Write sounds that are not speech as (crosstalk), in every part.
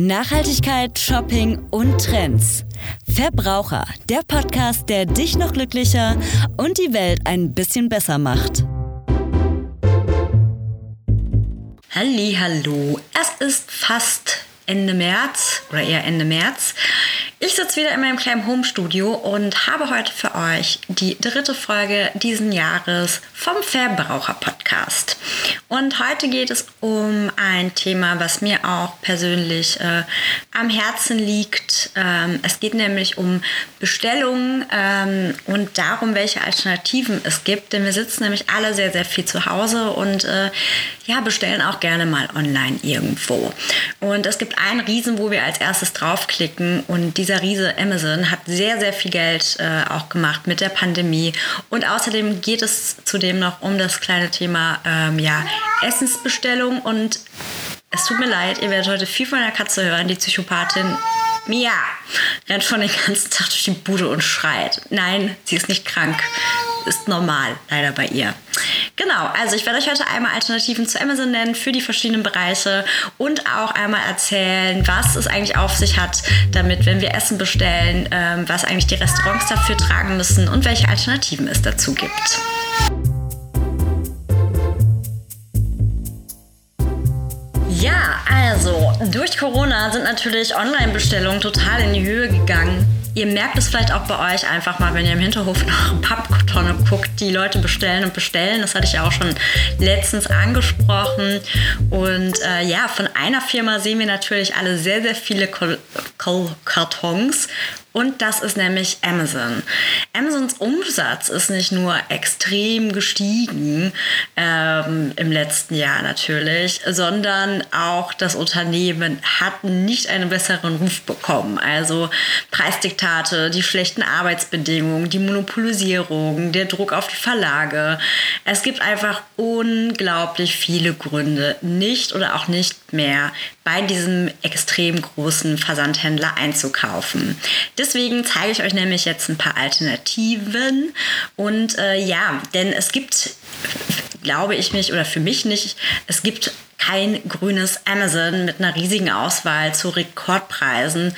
Nachhaltigkeit, Shopping und Trends. Verbraucher, der Podcast, der dich noch glücklicher und die Welt ein bisschen besser macht. Hallo, es ist fast Ende März oder eher Ende März. Ich sitze wieder in meinem kleinen Homestudio und habe heute für euch die dritte Folge diesen Jahres vom Verbraucher-Podcast. Und heute geht es um ein Thema, was mir auch persönlich äh, am Herzen liegt. Ähm, es geht nämlich um Bestellungen ähm, und darum, welche Alternativen es gibt. Denn wir sitzen nämlich alle sehr, sehr viel zu Hause und äh, ja, bestellen auch gerne mal online irgendwo. Und es gibt einen Riesen, wo wir als erstes draufklicken und die dieser Riese Amazon hat sehr, sehr viel Geld äh, auch gemacht mit der Pandemie. Und außerdem geht es zudem noch um das kleine Thema ähm, ja, Essensbestellung. Und es tut mir leid, ihr werdet heute viel von der Katze hören. Die Psychopathin Mia rennt schon den ganzen Tag durch die Bude und schreit. Nein, sie ist nicht krank. Ist normal, leider bei ihr. Genau, also ich werde euch heute einmal Alternativen zu Amazon nennen für die verschiedenen Bereiche und auch einmal erzählen, was es eigentlich auf sich hat, damit, wenn wir Essen bestellen, ähm, was eigentlich die Restaurants dafür tragen müssen und welche Alternativen es dazu gibt. Ja, also durch Corona sind natürlich Online-Bestellungen total in die Höhe gegangen. Ihr merkt es vielleicht auch bei euch einfach mal, wenn ihr im Hinterhof nach Papptonne guckt, die Leute bestellen und bestellen. Das hatte ich ja auch schon letztens angesprochen. Und äh, ja, von einer Firma sehen wir natürlich alle sehr, sehr viele Kartons und das ist nämlich Amazon. Amazons Umsatz ist nicht nur extrem gestiegen ähm, im letzten Jahr natürlich, sondern auch das Unternehmen hat nicht einen besseren Ruf bekommen. Also Preisdiktate, die schlechten Arbeitsbedingungen, die Monopolisierung, der Druck auf die Verlage. Es gibt einfach unglaublich viele Gründe, nicht oder auch nicht mehr bei diesem extrem großen Versandhändler einzukaufen. Deswegen zeige ich euch nämlich jetzt ein paar Alternativen. Und äh, ja, denn es gibt, glaube ich mich, oder für mich nicht, es gibt kein grünes Amazon mit einer riesigen Auswahl zu Rekordpreisen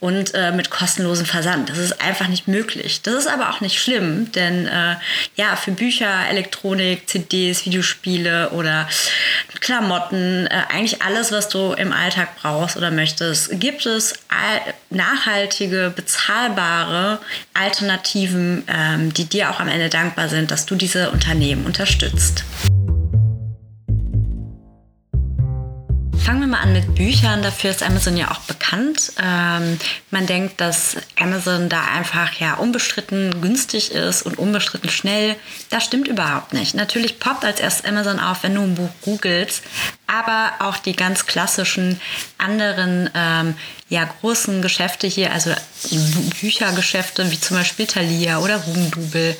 und äh, mit kostenlosem Versand. Das ist einfach nicht möglich. Das ist aber auch nicht schlimm, denn äh, ja, für Bücher, Elektronik, CDs, Videospiele oder Klamotten, äh, eigentlich alles, was du im Alltag brauchst oder möchtest, gibt es nachhaltige, bezahlbare Alternativen, ähm, die dir auch am Ende dankbar sind, dass du diese Unternehmen unterstützt. Fangen wir mal an mit Büchern. Dafür ist Amazon ja auch bekannt. Ähm, man denkt, dass Amazon da einfach ja unbestritten günstig ist und unbestritten schnell. Das stimmt überhaupt nicht. Natürlich poppt als erstes Amazon auf, wenn du ein Buch googelst, aber auch die ganz klassischen anderen ähm, ja, großen Geschäfte hier, also Büchergeschäfte wie zum Beispiel Thalia oder Rugendubel,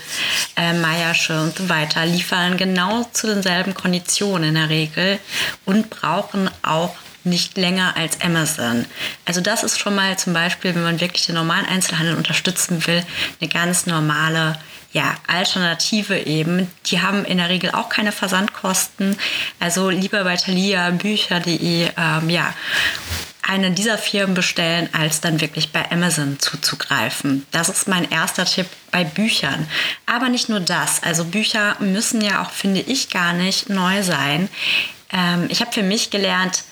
äh, Meiersche und so weiter, liefern genau zu denselben Konditionen in der Regel und brauchen auch nicht länger als Amazon. Also das ist schon mal zum Beispiel, wenn man wirklich den normalen Einzelhandel unterstützen will, eine ganz normale ja, Alternative eben. Die haben in der Regel auch keine Versandkosten. Also lieber bei Thalia, Bücher.de, ähm, ja, eine dieser Firmen bestellen, als dann wirklich bei Amazon zuzugreifen. Das ist mein erster Tipp bei Büchern. Aber nicht nur das. Also Bücher müssen ja auch, finde ich, gar nicht neu sein. Ähm, ich habe für mich gelernt,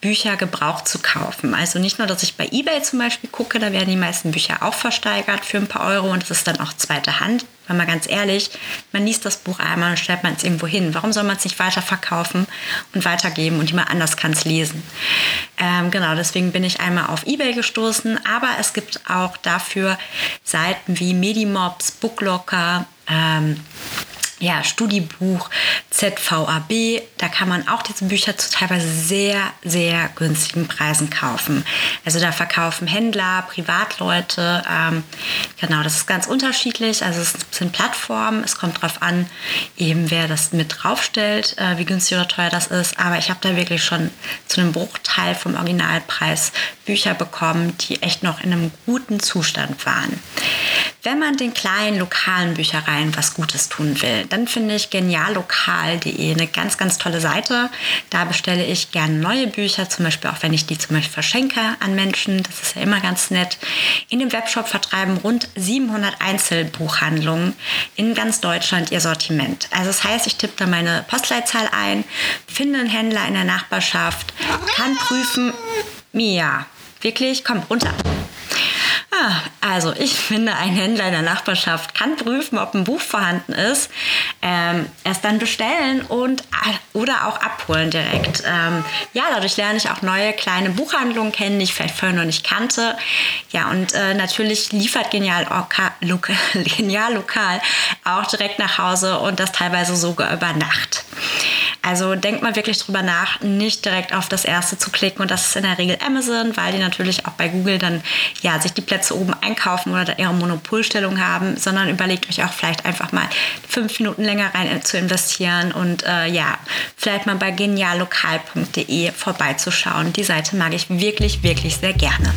Bücher gebraucht zu kaufen. Also nicht nur, dass ich bei eBay zum Beispiel gucke, da werden die meisten Bücher auch versteigert für ein paar Euro und es ist dann auch zweite Hand. Weil mal ganz ehrlich, man liest das Buch einmal und stellt man es irgendwo hin. Warum soll man es nicht weiterverkaufen und weitergeben und jemand anders kann es lesen? Ähm, genau, deswegen bin ich einmal auf eBay gestoßen, aber es gibt auch dafür Seiten wie Medimobs, Booklocker, ähm, ja, Studiebuch ZVAB. Da kann man auch diese Bücher zu teilweise sehr, sehr günstigen Preisen kaufen. Also da verkaufen Händler, Privatleute. Ähm, genau, das ist ganz unterschiedlich. Also es sind Plattformen. Es kommt darauf an, eben wer das mit draufstellt, äh, wie günstig oder teuer das ist. Aber ich habe da wirklich schon zu einem Bruchteil vom Originalpreis Bücher bekommen, die echt noch in einem guten Zustand waren. Wenn man den kleinen lokalen Büchereien was Gutes tun will, dann finde ich geniallokal.de eine ganz, ganz tolle Seite. Da bestelle ich gerne neue Bücher, zum Beispiel auch wenn ich die zum Beispiel verschenke an Menschen. Das ist ja immer ganz nett. In dem Webshop vertreiben rund 700 Einzelbuchhandlungen in ganz Deutschland ihr Sortiment. Also das heißt, ich tippe da meine Postleitzahl ein, finde einen Händler in der Nachbarschaft, kann prüfen, Mia, wirklich, komm runter. Ah, also ich finde, ein Händler in der Nachbarschaft kann prüfen, ob ein Buch vorhanden ist, ähm, es dann bestellen und oder auch abholen direkt. Ähm, ja, dadurch lerne ich auch neue kleine Buchhandlungen kennen, die ich vielleicht vorher noch nicht kannte. Ja, und äh, natürlich liefert Genial, Orca, Loka, (laughs) Genial Lokal auch direkt nach Hause und das teilweise sogar über Nacht. Also denkt mal wirklich drüber nach, nicht direkt auf das erste zu klicken und das ist in der Regel Amazon, weil die natürlich auch bei Google dann ja sich die Plätze oben einkaufen oder ihre Monopolstellung haben, sondern überlegt euch auch vielleicht einfach mal fünf Minuten länger rein zu investieren und äh, ja, vielleicht mal bei geniallokal.de vorbeizuschauen. Die Seite mag ich wirklich, wirklich sehr gerne.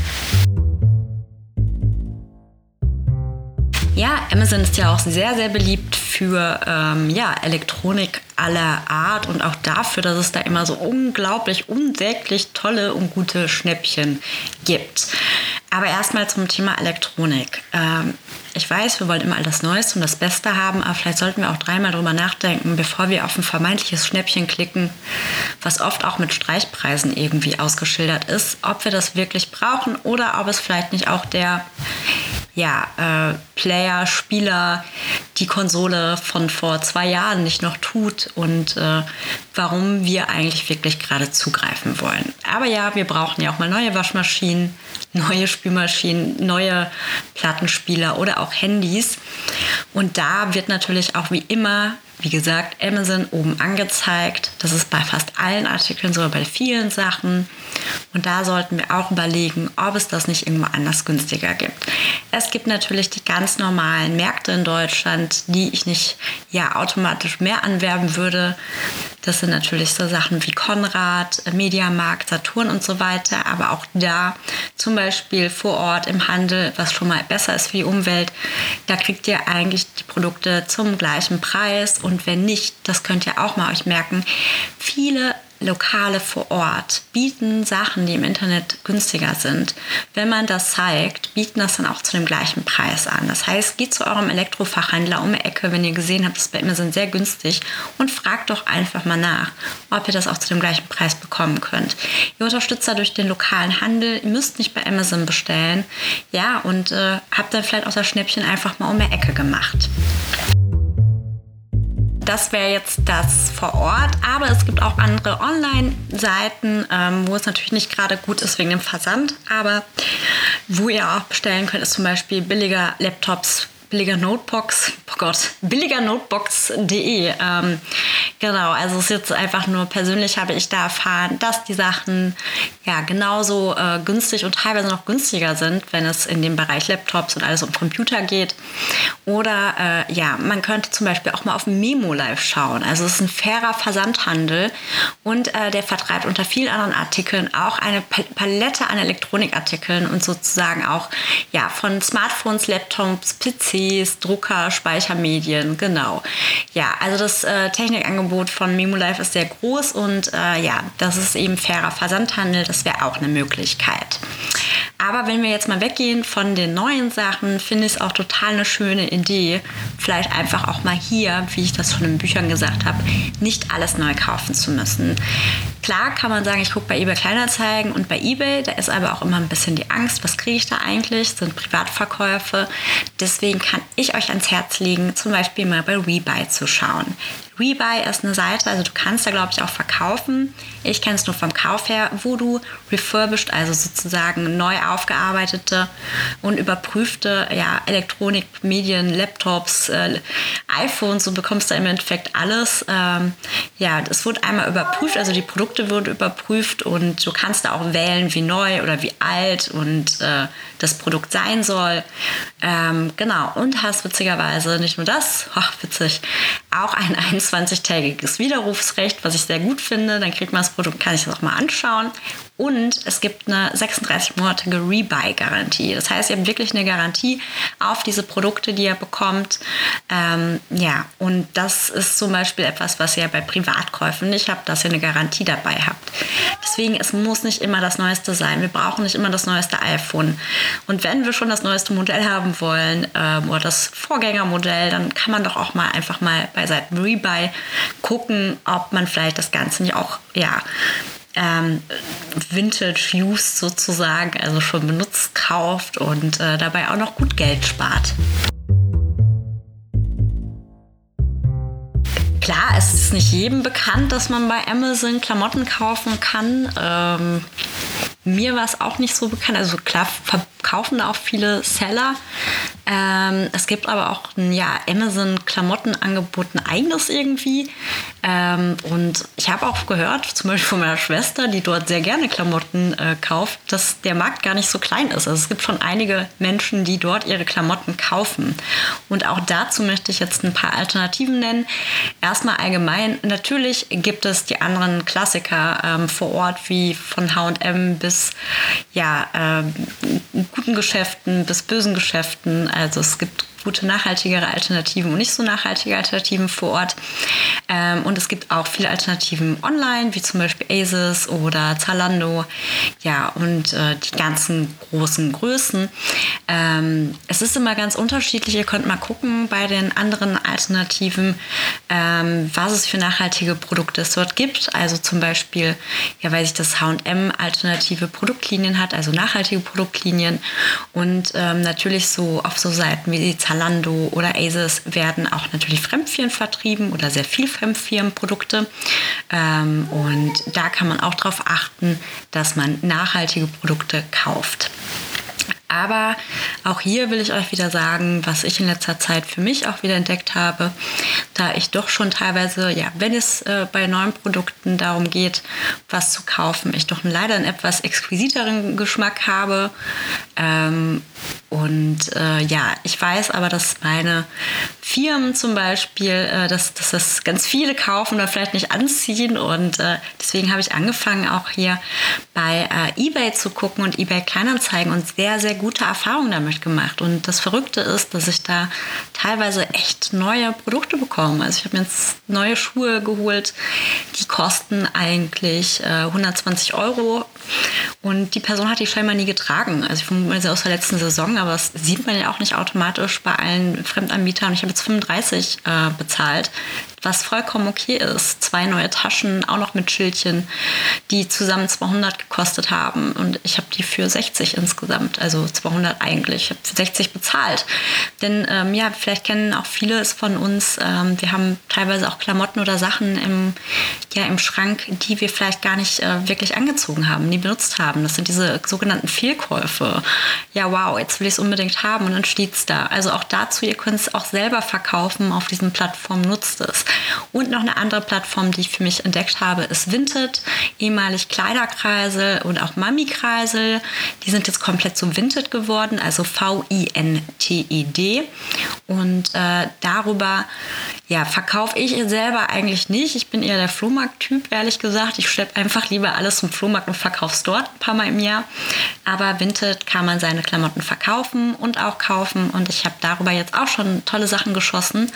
Ja, Amazon ist ja auch sehr, sehr beliebt für ähm, ja, Elektronik aller Art und auch dafür, dass es da immer so unglaublich, unsäglich tolle und gute Schnäppchen gibt. Aber erstmal zum Thema Elektronik. Ähm, ich weiß, wir wollen immer all das Neueste und das Beste haben, aber vielleicht sollten wir auch dreimal drüber nachdenken, bevor wir auf ein vermeintliches Schnäppchen klicken, was oft auch mit Streichpreisen irgendwie ausgeschildert ist, ob wir das wirklich brauchen oder ob es vielleicht nicht auch der ja, äh, Player, Spieler die Konsole von vor zwei Jahren nicht noch tut und äh, warum wir eigentlich wirklich gerade zugreifen wollen. Aber ja, wir brauchen ja auch mal neue Waschmaschinen, neue Spülmaschinen, neue Plattenspieler oder auch Handys. Und da wird natürlich auch wie immer wie gesagt, Amazon oben angezeigt. Das ist bei fast allen Artikeln so, bei vielen Sachen. Und da sollten wir auch überlegen, ob es das nicht irgendwo anders günstiger gibt. Es gibt natürlich die ganz normalen Märkte in Deutschland, die ich nicht ja automatisch mehr anwerben würde. Das sind natürlich so Sachen wie Konrad, Mediamarkt, Saturn und so weiter. Aber auch da zum Beispiel vor Ort im Handel, was schon mal besser ist für die Umwelt, da kriegt ihr eigentlich die Produkte zum gleichen Preis. Und wenn nicht, das könnt ihr auch mal euch merken, viele Lokale vor Ort bieten Sachen, die im Internet günstiger sind. Wenn man das zeigt, bieten das dann auch zu dem gleichen Preis an. Das heißt, geht zu eurem Elektrofachhändler um die Ecke, wenn ihr gesehen habt, das bei Amazon sehr günstig und fragt doch einfach mal nach, ob ihr das auch zu dem gleichen Preis bekommen könnt. Ihr unterstützt dadurch den lokalen Handel. Ihr müsst nicht bei Amazon bestellen. Ja, und äh, habt dann vielleicht auch das Schnäppchen einfach mal um die Ecke gemacht. Das wäre jetzt das vor Ort, aber es gibt auch andere Online-Seiten, ähm, wo es natürlich nicht gerade gut ist wegen dem Versand, aber wo ihr auch bestellen könnt, ist zum Beispiel billiger Laptops billiger Notebox, oh Gott, billigernotebox.de. Ähm, genau, also es ist jetzt einfach nur persönlich habe ich da erfahren, dass die Sachen ja genauso äh, günstig und teilweise noch günstiger sind, wenn es in dem Bereich Laptops und alles um Computer geht. Oder äh, ja, man könnte zum Beispiel auch mal auf Memo Live schauen. Also es ist ein fairer Versandhandel und äh, der vertreibt unter vielen anderen Artikeln auch eine Palette an Elektronikartikeln und sozusagen auch ja von Smartphones, Laptops, PCs PCs, Drucker, Speichermedien, genau. Ja, also das äh, Technikangebot von MemoLife ist sehr groß und äh, ja, das ist eben fairer Versandhandel, das wäre auch eine Möglichkeit. Aber wenn wir jetzt mal weggehen von den neuen Sachen, finde ich es auch total eine schöne Idee, vielleicht einfach auch mal hier, wie ich das schon in Büchern gesagt habe, nicht alles neu kaufen zu müssen. Klar kann man sagen, ich gucke bei eBay Kleinanzeigen und bei eBay, da ist aber auch immer ein bisschen die Angst, was kriege ich da eigentlich? Das sind Privatverkäufe. Deswegen kann ich euch ans Herz legen, zum Beispiel mal bei Rebuy zu schauen. Rebuy ist eine Seite, also du kannst da glaube ich auch verkaufen. Ich kenne es nur vom Kauf her, wo du refurbished, also sozusagen neu aufgearbeitete und überprüfte ja, Elektronik, Medien, Laptops, äh, iPhones, du bekommst da im Endeffekt alles. Ähm, ja, es wird einmal überprüft, also die Produkte wurden überprüft und du kannst da auch wählen, wie neu oder wie alt und äh, das Produkt sein soll. Ähm, genau, und hast witzigerweise nicht nur das, (laughs) ach witzig, auch ein 24-tägiges Widerrufsrecht, was ich sehr gut finde. Dann kriegt man das Produkt, kann ich das auch mal anschauen. Und es gibt eine 36-monatige Rebuy-Garantie. Das heißt, ihr habt wirklich eine Garantie auf diese Produkte, die ihr bekommt. Ähm, ja, und das ist zum Beispiel etwas, was ihr bei Privatkäufen nicht habt, dass ihr eine Garantie dabei habt. Deswegen, es muss nicht immer das Neueste sein. Wir brauchen nicht immer das neueste iPhone. Und wenn wir schon das neueste Modell haben wollen ähm, oder das Vorgängermodell, dann kann man doch auch mal einfach mal bei Seiten Rebuy gucken, ob man vielleicht das Ganze nicht auch ja, ähm, Vintage Used sozusagen, also schon benutzt kauft und äh, dabei auch noch gut Geld spart. Klar, es ist nicht jedem bekannt, dass man bei Amazon Klamotten kaufen kann. Ähm, mir war es auch nicht so bekannt. Also klar verkaufen da auch viele Seller. Ähm, es gibt aber auch ein ja, Amazon-Klamottenangebot, ein eigenes irgendwie. Ähm, und ich habe auch gehört, zum Beispiel von meiner Schwester, die dort sehr gerne Klamotten äh, kauft, dass der Markt gar nicht so klein ist. Also es gibt schon einige Menschen, die dort ihre Klamotten kaufen. Und auch dazu möchte ich jetzt ein paar Alternativen nennen. Erstmal allgemein, natürlich gibt es die anderen Klassiker ähm, vor Ort, wie von HM bis ja, ähm, guten Geschäften bis bösen Geschäften. Also es gibt gute, nachhaltigere Alternativen und nicht so nachhaltige Alternativen vor Ort. Ähm, und es gibt auch viele Alternativen online, wie zum Beispiel Asus oder Zalando. Ja, und äh, die ganzen großen Größen. Ähm, es ist immer ganz unterschiedlich. Ihr könnt mal gucken bei den anderen Alternativen, ähm, was es für nachhaltige Produkte es dort gibt. Also zum Beispiel, ja, weil sich das H&M alternative Produktlinien hat, also nachhaltige Produktlinien. Und ähm, natürlich so auf so Seiten wie die Zalando Zalando oder Asus werden auch natürlich Fremdfirmen vertrieben oder sehr viel Fremdfirmenprodukte. Ähm, und da kann man auch darauf achten, dass man nachhaltige Produkte kauft. Aber auch hier will ich euch wieder sagen, was ich in letzter Zeit für mich auch wieder entdeckt habe, da ich doch schon teilweise, ja, wenn es äh, bei neuen Produkten darum geht, was zu kaufen, ich doch leider einen etwas exquisiteren Geschmack habe. Ähm, und äh, ja, ich weiß aber, dass meine Firmen zum Beispiel, äh, dass, dass das ganz viele kaufen oder vielleicht nicht anziehen. Und äh, deswegen habe ich angefangen, auch hier bei äh, eBay zu gucken und eBay Kleinanzeigen und sehr, sehr gute Erfahrungen damit gemacht. Und das Verrückte ist, dass ich da teilweise echt neue Produkte bekomme. Also ich habe mir jetzt neue Schuhe geholt, die kosten eigentlich 120 äh, Euro. Und die Person hat die scheinbar nie getragen. Also ich vermute sie aus der letzten Saison, aber das sieht man ja auch nicht automatisch bei allen Fremdanbietern. Ich habe jetzt 35 äh, bezahlt was vollkommen okay ist. Zwei neue Taschen, auch noch mit Schildchen, die zusammen 200 gekostet haben und ich habe die für 60 insgesamt, also 200 eigentlich. Ich habe für 60 bezahlt. Denn ähm, ja, vielleicht kennen auch viele es von uns. Ähm, wir haben teilweise auch Klamotten oder Sachen im, ja, im Schrank, die wir vielleicht gar nicht äh, wirklich angezogen haben, nie benutzt haben. Das sind diese sogenannten Fehlkäufe. Ja, wow, jetzt will ich es unbedingt haben und dann steht es da. Also auch dazu, ihr könnt es auch selber verkaufen auf diesen Plattformen, nutzt es. Und noch eine andere Plattform, die ich für mich entdeckt habe, ist Vinted, ehemalig Kleiderkreisel und auch Mami-Kreisel. Die sind jetzt komplett zu Vinted geworden, also V-I-N-T-E-D. Und äh, darüber ja, verkaufe ich selber eigentlich nicht. Ich bin eher der Flohmarkt-Typ, ehrlich gesagt. Ich schleppe einfach lieber alles zum Flohmarkt und verkaufe es dort ein paar Mal im Jahr. Aber Vinted kann man seine Klamotten verkaufen und auch kaufen. Und ich habe darüber jetzt auch schon tolle Sachen geschossen.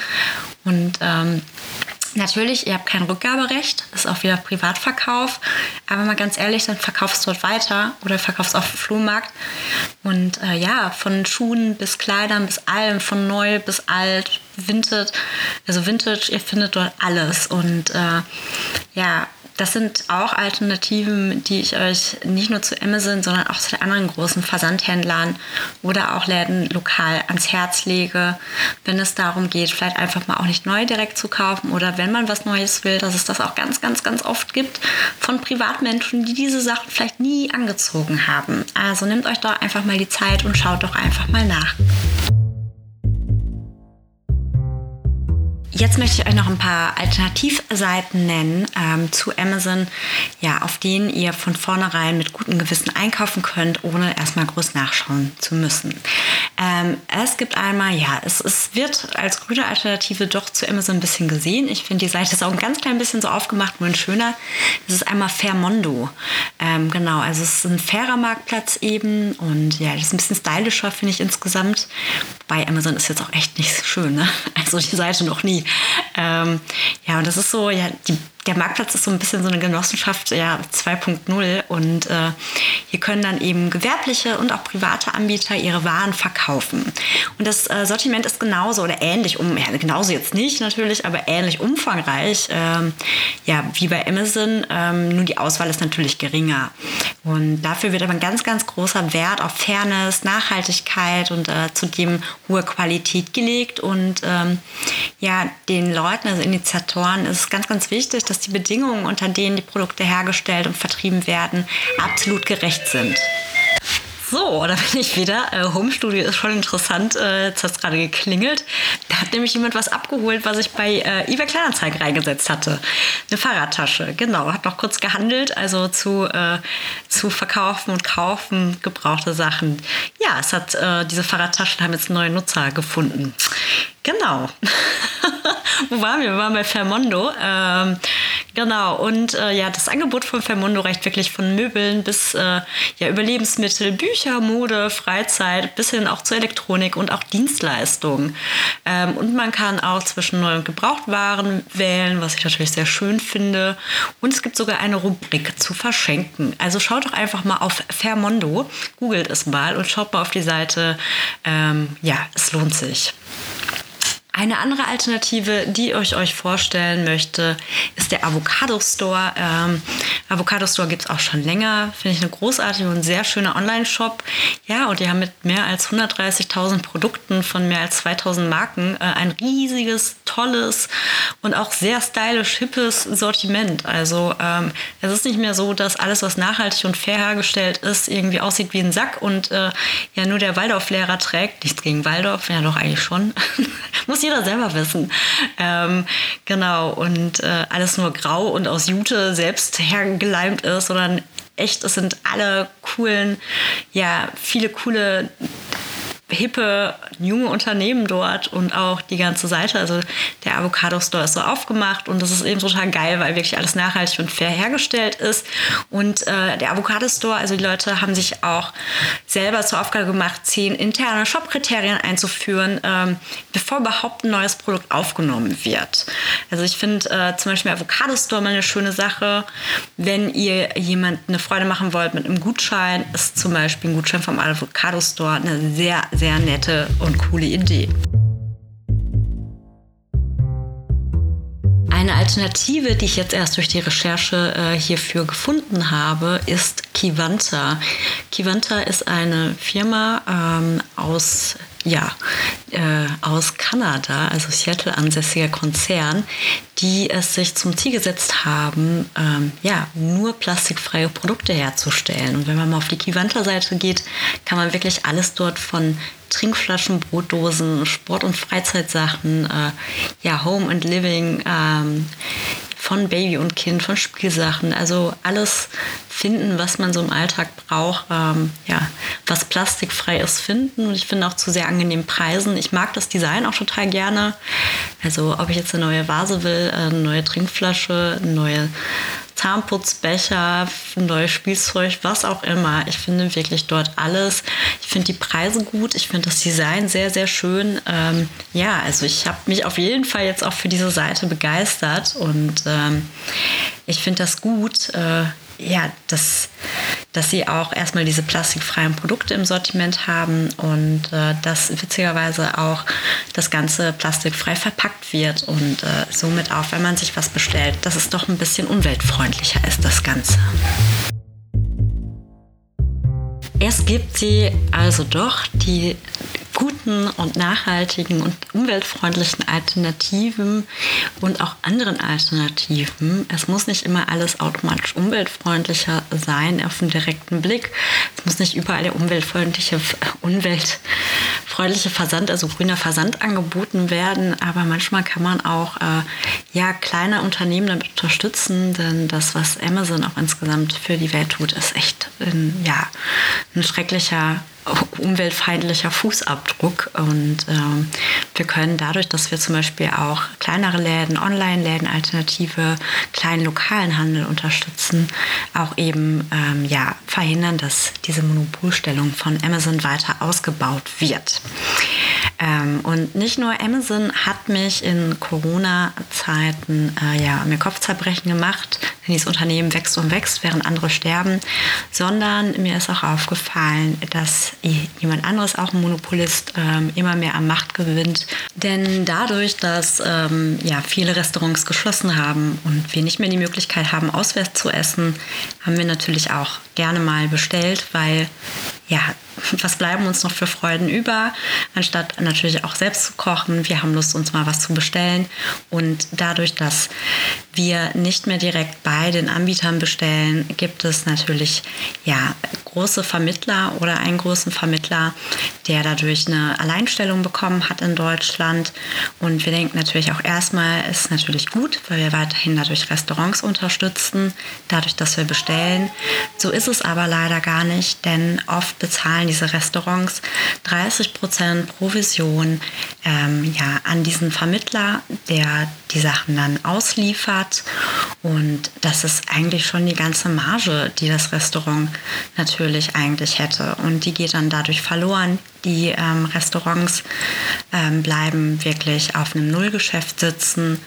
Und ähm, Natürlich, ihr habt kein Rückgaberecht, ist auch wieder Privatverkauf. Aber mal ganz ehrlich, dann verkaufst du dort weiter oder verkaufst auf dem Flohmarkt. Und äh, ja, von Schuhen bis Kleidern bis allem, von neu bis alt, Vintage. Also Vintage, ihr findet dort alles. Und äh, ja, das sind auch Alternativen, die ich euch nicht nur zu Amazon, sondern auch zu den anderen großen Versandhändlern oder auch Läden lokal ans Herz lege, wenn es darum geht, vielleicht einfach mal auch nicht neu direkt zu kaufen oder wenn man was Neues will, dass es das auch ganz, ganz, ganz oft gibt von Privatmenschen, die diese Sachen vielleicht nie angezogen haben. Also nehmt euch doch einfach mal die Zeit und schaut doch einfach mal nach. Jetzt möchte ich euch noch ein paar Alternativseiten nennen ähm, zu Amazon, ja, auf denen ihr von vornherein mit gutem Gewissen einkaufen könnt, ohne erstmal groß nachschauen zu müssen. Ähm, es gibt einmal, ja, es, es wird als grüne Alternative doch zu Amazon ein bisschen gesehen. Ich finde, die Seite ist auch ein ganz klein bisschen so aufgemacht, nur ein schöner. Es ist einmal Fairmondo. Ähm, genau, also es ist ein fairer Marktplatz eben und ja, das ist ein bisschen stylischer, finde ich insgesamt. Bei Amazon ist jetzt auch echt nicht schön, ne? (laughs) Also die Seite noch nie. Ähm, ja, und das ist so, ja, die der Marktplatz ist so ein bisschen so eine Genossenschaft ja, 2.0 und äh, hier können dann eben gewerbliche und auch private Anbieter ihre Waren verkaufen. Und das äh, Sortiment ist genauso oder ähnlich, um, ja, genauso jetzt nicht natürlich, aber ähnlich umfangreich, ähm, ja, wie bei Amazon, ähm, nur die Auswahl ist natürlich geringer. Und dafür wird aber ein ganz, ganz großer Wert auf Fairness, Nachhaltigkeit und äh, zudem hohe Qualität gelegt. Und ähm, ja, den Leuten, also Initiatoren, ist es ganz, ganz wichtig, dass die Bedingungen, unter denen die Produkte hergestellt und vertrieben werden, absolut gerecht sind. So, da bin ich wieder. Äh, Home Studio ist schon interessant. Äh, jetzt hat es gerade geklingelt. Da hat nämlich jemand was abgeholt, was ich bei äh, eBay Kleinanzeigen reingesetzt hatte. Eine Fahrradtasche, genau. Hat noch kurz gehandelt, also zu, äh, zu verkaufen und kaufen gebrauchte Sachen. Ja, es hat äh, diese Fahrradtaschen haben jetzt neue Nutzer gefunden. Genau. (laughs) Wo waren wir? Wir waren bei Fermondo. Ähm, genau. Und äh, ja, das Angebot von Fermondo reicht wirklich von Möbeln bis äh, ja, über Lebensmittel, Bücher, Mode, Freizeit, bis hin auch zur Elektronik und auch Dienstleistungen. Ähm, und man kann auch zwischen Neu- und Gebrauchtwaren wählen, was ich natürlich sehr schön finde. Und es gibt sogar eine Rubrik zu verschenken. Also schaut doch einfach mal auf Fermondo, googelt es mal und schaut mal auf die Seite. Ähm, ja, es lohnt sich. Eine andere Alternative, die ich euch vorstellen möchte, ist der Avocado Store. Ähm, Avocado Store gibt es auch schon länger. Finde ich eine großartige und sehr schöne Online-Shop. Ja, und die haben mit mehr als 130.000 Produkten von mehr als 2000 Marken äh, ein riesiges, tolles und auch sehr stylisch, hippes Sortiment. Also ähm, es ist nicht mehr so, dass alles, was nachhaltig und fair hergestellt ist, irgendwie aussieht wie ein Sack und äh, ja nur der Waldorf-Lehrer trägt. Nichts gegen Waldorf, ja doch eigentlich schon. (laughs) Muss jeder selber wissen. Ähm, genau, und äh, alles nur grau und aus Jute selbst hergeleimt ist, sondern echt, es sind alle coolen, ja, viele coole hippe junge Unternehmen dort und auch die ganze Seite. Also der Avocado Store ist so aufgemacht und das ist eben total geil, weil wirklich alles nachhaltig und fair hergestellt ist. Und äh, der Avocado Store, also die Leute haben sich auch selber zur Aufgabe gemacht, zehn interne Shop-Kriterien einzuführen, ähm, bevor überhaupt ein neues Produkt aufgenommen wird. Also ich finde äh, zum Beispiel Avocado Store mal eine schöne Sache. Wenn ihr jemand eine Freude machen wollt mit einem Gutschein, ist zum Beispiel ein Gutschein vom Avocado Store eine sehr sehr nette und coole Idee. Eine Alternative, die ich jetzt erst durch die Recherche äh, hierfür gefunden habe, ist Kivanta. Kivanta ist eine Firma ähm, aus ja, äh, aus Kanada, also Seattle ansässiger Konzern, die es sich zum Ziel gesetzt haben, ähm, ja, nur plastikfreie Produkte herzustellen. Und wenn man mal auf die Kivanta-Seite geht, kann man wirklich alles dort von Trinkflaschen, Brotdosen, Sport- und Freizeitsachen, äh, ja, Home and Living, ähm, von Baby und Kind, von Spielsachen, also alles finden, was man so im Alltag braucht, ähm, ja, was plastikfrei ist, finden und ich finde auch zu sehr angenehmen Preisen. Ich mag das Design auch total gerne. Also ob ich jetzt eine neue Vase will, eine neue Trinkflasche, eine neue Zahnputzbecher, neues Spielzeug, was auch immer. Ich finde wirklich dort alles. Ich finde die Preise gut. Ich finde das Design sehr, sehr schön. Ähm, ja, also ich habe mich auf jeden Fall jetzt auch für diese Seite begeistert und ähm, ich finde das gut. Äh, ja, dass, dass sie auch erstmal diese plastikfreien Produkte im Sortiment haben und äh, dass witzigerweise auch das Ganze plastikfrei verpackt wird und äh, somit auch, wenn man sich was bestellt, dass es doch ein bisschen umweltfreundlicher ist, das Ganze. Es gibt sie also doch, die guten und nachhaltigen und umweltfreundlichen Alternativen und auch anderen Alternativen. Es muss nicht immer alles automatisch umweltfreundlicher sein auf den direkten Blick. Es muss nicht überall der umweltfreundliche, umweltfreundliche freundliche Versand, also grüner Versand angeboten werden. Aber manchmal kann man auch äh, ja, kleine Unternehmen damit unterstützen, denn das, was Amazon auch insgesamt für die Welt tut, ist echt ein, ja, ein schrecklicher umweltfeindlicher Fußabdruck. Und ähm, wir können dadurch, dass wir zum Beispiel auch kleinere Läden, Online-Läden, alternative kleinen lokalen Handel unterstützen, auch eben ähm, ja, verhindern, dass diese Monopolstellung von Amazon weiter ausgebaut wird. Ähm, und nicht nur Amazon hat mich in Corona-Zeiten äh, ja, mir Kopfzerbrechen gemacht, denn dieses Unternehmen wächst und wächst, während andere sterben, sondern mir ist auch aufgefallen, dass jemand anderes, auch ein Monopolist, ähm, immer mehr an Macht gewinnt. Denn dadurch, dass ähm, ja, viele Restaurants geschlossen haben und wir nicht mehr die Möglichkeit haben, auswärts zu essen, haben wir natürlich auch gerne mal bestellt, weil ja, was bleiben uns noch für Freuden über, anstatt natürlich auch selbst zu kochen. Wir haben Lust, uns mal was zu bestellen. Und dadurch, dass wir nicht mehr direkt bei den Anbietern bestellen, gibt es natürlich ja, große Vermittler oder einen großen Vermittler, der dadurch eine Alleinstellung bekommen hat in Deutschland. Und wir denken natürlich auch erstmal, ist natürlich gut, weil wir weiterhin dadurch Restaurants unterstützen, dadurch, dass wir bestellen. So ist es aber leider gar nicht, denn oft bezahlen diese Restaurants 30 Prozent Provision ähm, ja, an diesen Vermittler, der die Sachen dann ausliefert. Und das ist eigentlich schon die ganze Marge, die das Restaurant natürlich eigentlich hätte. Und die geht dann dadurch verloren. Die ähm, Restaurants ähm, bleiben wirklich auf einem Nullgeschäft sitzen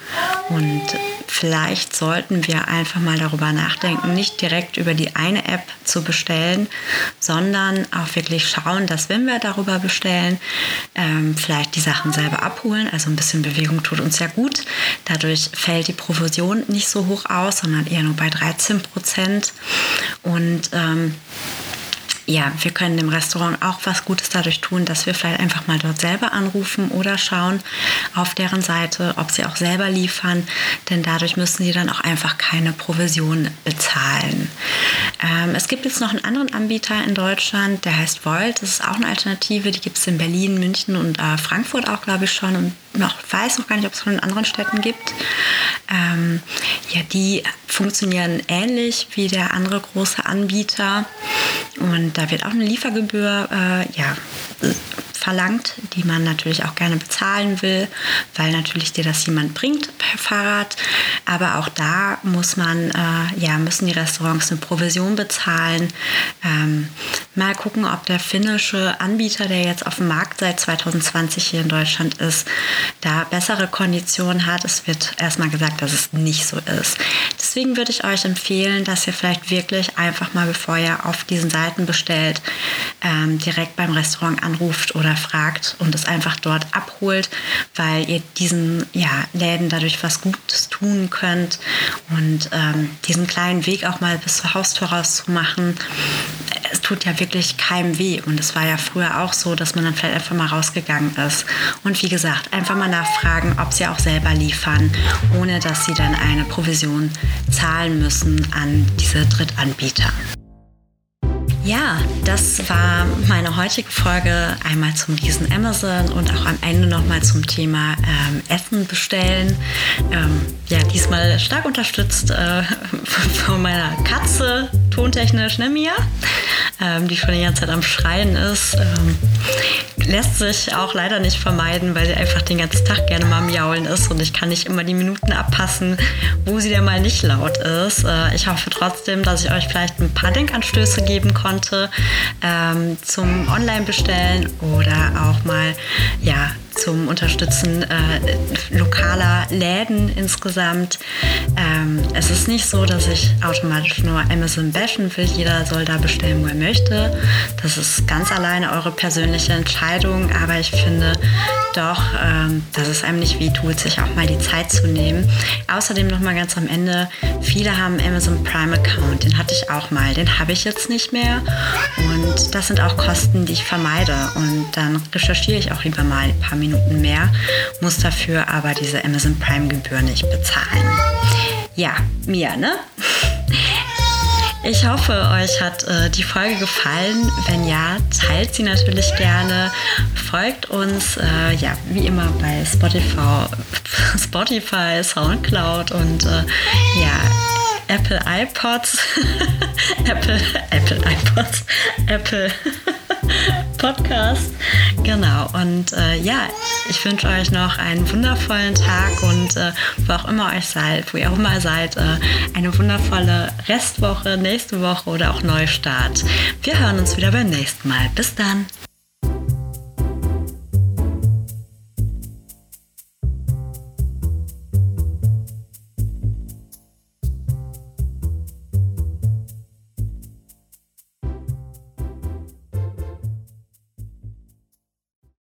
und vielleicht sollten wir einfach mal darüber nachdenken, nicht direkt über die eine App zu bestellen, sondern auch wirklich schauen, dass wenn wir darüber bestellen, ähm, vielleicht die Sachen selber abholen. Also ein bisschen Bewegung tut uns ja gut. Dadurch fällt die Provision nicht so hoch aus, sondern eher nur bei 13 Prozent. Und ähm, ja, wir können dem Restaurant auch was Gutes dadurch tun, dass wir vielleicht einfach mal dort selber anrufen oder schauen auf deren Seite, ob sie auch selber liefern, denn dadurch müssen sie dann auch einfach keine Provision bezahlen. Ähm, es gibt jetzt noch einen anderen Anbieter in Deutschland, der heißt Volt. Das ist auch eine Alternative, die gibt es in Berlin, München und äh, Frankfurt auch, glaube ich, schon und noch weiß noch gar nicht, ob es von in anderen Städten gibt. Ähm, ja, die funktionieren ähnlich wie der andere große Anbieter. Und da wird auch eine Liefergebühr äh, ja, verlangt, die man natürlich auch gerne bezahlen will, weil natürlich dir das jemand bringt Fahrrad. Aber auch da muss man, äh, ja, müssen die Restaurants eine Provision bezahlen. Ähm, mal gucken, ob der finnische Anbieter, der jetzt auf dem Markt seit 2020 hier in Deutschland ist, da bessere Konditionen hat. Es wird erstmal gesagt, dass es nicht so ist. Deswegen würde ich euch empfehlen, dass ihr vielleicht wirklich einfach mal, bevor ihr auf diesen Seiten bestellt, ähm, direkt beim Restaurant anruft oder fragt und es einfach dort abholt, weil ihr diesen ja, Läden dadurch was Gutes tun könnt und ähm, diesen kleinen Weg auch mal bis zur Haustür rauszumachen. Es tut ja wirklich keinem weh und es war ja früher auch so, dass man dann vielleicht einfach mal rausgegangen ist. Und wie gesagt, einfach mal nachfragen, ob sie auch selber liefern, ohne dass sie dann eine Provision zahlen müssen an diese Drittanbieter. Ja, das war meine heutige Folge einmal zum Riesen Amazon und auch am Ende nochmal zum Thema ähm, Essen bestellen. Ähm, ja, diesmal stark unterstützt äh, (laughs) von meiner Katze, tontechnisch, ne Mia? Ähm, die schon die ganze Zeit am Schreien ist. Ähm, lässt sich auch leider nicht vermeiden, weil sie einfach den ganzen Tag gerne mal miaulen ist und ich kann nicht immer die Minuten abpassen, wo sie denn mal nicht laut ist. Äh, ich hoffe trotzdem, dass ich euch vielleicht ein paar Denkanstöße geben konnte ähm, zum Online-Bestellen oder auch mal ja, zum Unterstützen äh, lokaler Läden insgesamt. Ähm, es ist nicht so, dass ich automatisch nur Amazon bashen will. Jeder soll da bestellen, wo er möchte. Das ist ganz alleine eure persönliche Entscheidung. Aber ich finde doch, ähm, dass es einem nicht wehtut, sich auch mal die Zeit zu nehmen. Außerdem noch mal ganz am Ende, viele haben Amazon Prime Account. Den hatte ich auch mal. Den habe ich jetzt nicht mehr. Und das sind auch Kosten, die ich vermeide. Und dann recherchiere ich auch lieber mal ein paar Minuten mehr, muss dafür aber diese Amazon Prime Gebühr nicht bezahlen. Ja, Mia, ne? Ich hoffe, euch hat äh, die Folge gefallen. Wenn ja, teilt sie natürlich gerne. Folgt uns, äh, ja, wie immer bei Spotify, (laughs) Spotify Soundcloud und äh, ja, Apple iPods. (laughs) Apple, Apple iPods. Apple (laughs) Podcast. Genau. Und äh, ja, ich wünsche euch noch einen wundervollen Tag und äh, wo auch immer euch seid, wo ihr auch immer seid, äh, eine wundervolle Restwoche, nächste Woche oder auch Neustart. Wir hören uns wieder beim nächsten Mal. Bis dann.